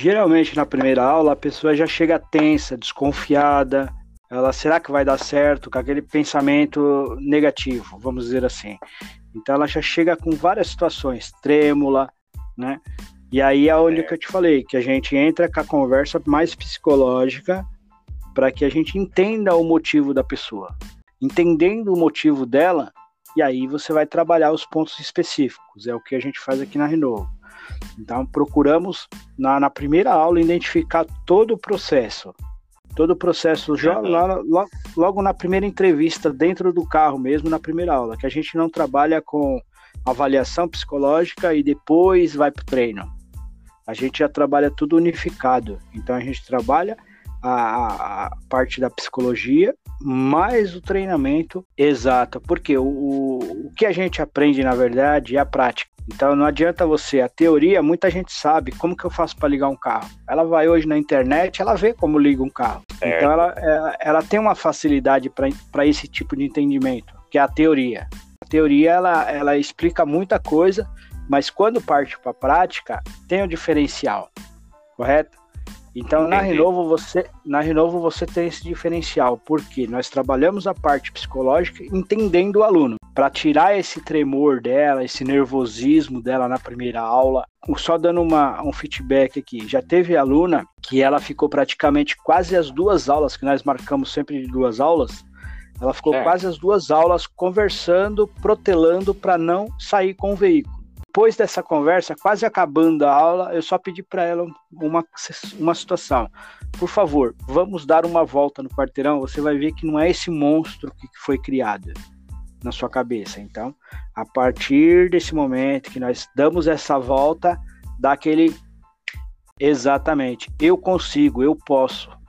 Geralmente na primeira aula a pessoa já chega tensa, desconfiada, ela será que vai dar certo com aquele pensamento negativo, vamos dizer assim. Então ela já chega com várias situações, trêmula, né? E aí é onde é. que eu te falei, que a gente entra com a conversa mais psicológica para que a gente entenda o motivo da pessoa. Entendendo o motivo dela, e aí você vai trabalhar os pontos específicos. É o que a gente faz aqui na Renovo. Então procuramos na, na primeira aula identificar todo o processo. Todo o processo já lá, lá, logo na primeira entrevista, dentro do carro mesmo, na primeira aula, que a gente não trabalha com avaliação psicológica e depois vai para o treino. A gente já trabalha tudo unificado. Então a gente trabalha a, a parte da psicologia mais o treinamento exato. Porque o, o que a gente aprende, na verdade, é a prática. Então não adianta você, a teoria, muita gente sabe como que eu faço para ligar um carro. Ela vai hoje na internet, ela vê como liga um carro. É. Então ela, ela, ela, tem uma facilidade para esse tipo de entendimento, que é a teoria. A teoria ela, ela explica muita coisa, mas quando parte para a prática, tem o diferencial, correto? Então na Renovo você na Renovo você tem esse diferencial, porque nós trabalhamos a parte psicológica entendendo o aluno, para tirar esse tremor dela, esse nervosismo dela na primeira aula. Só dando uma, um feedback aqui, já teve aluna que ela ficou praticamente quase as duas aulas que nós marcamos sempre de duas aulas. Ela ficou é. quase as duas aulas conversando, protelando para não sair com o veículo depois dessa conversa, quase acabando a aula, eu só pedi para ela uma, uma situação. Por favor, vamos dar uma volta no quarteirão. Você vai ver que não é esse monstro que foi criado na sua cabeça. Então, a partir desse momento que nós damos essa volta, dá aquele exatamente, eu consigo, eu posso.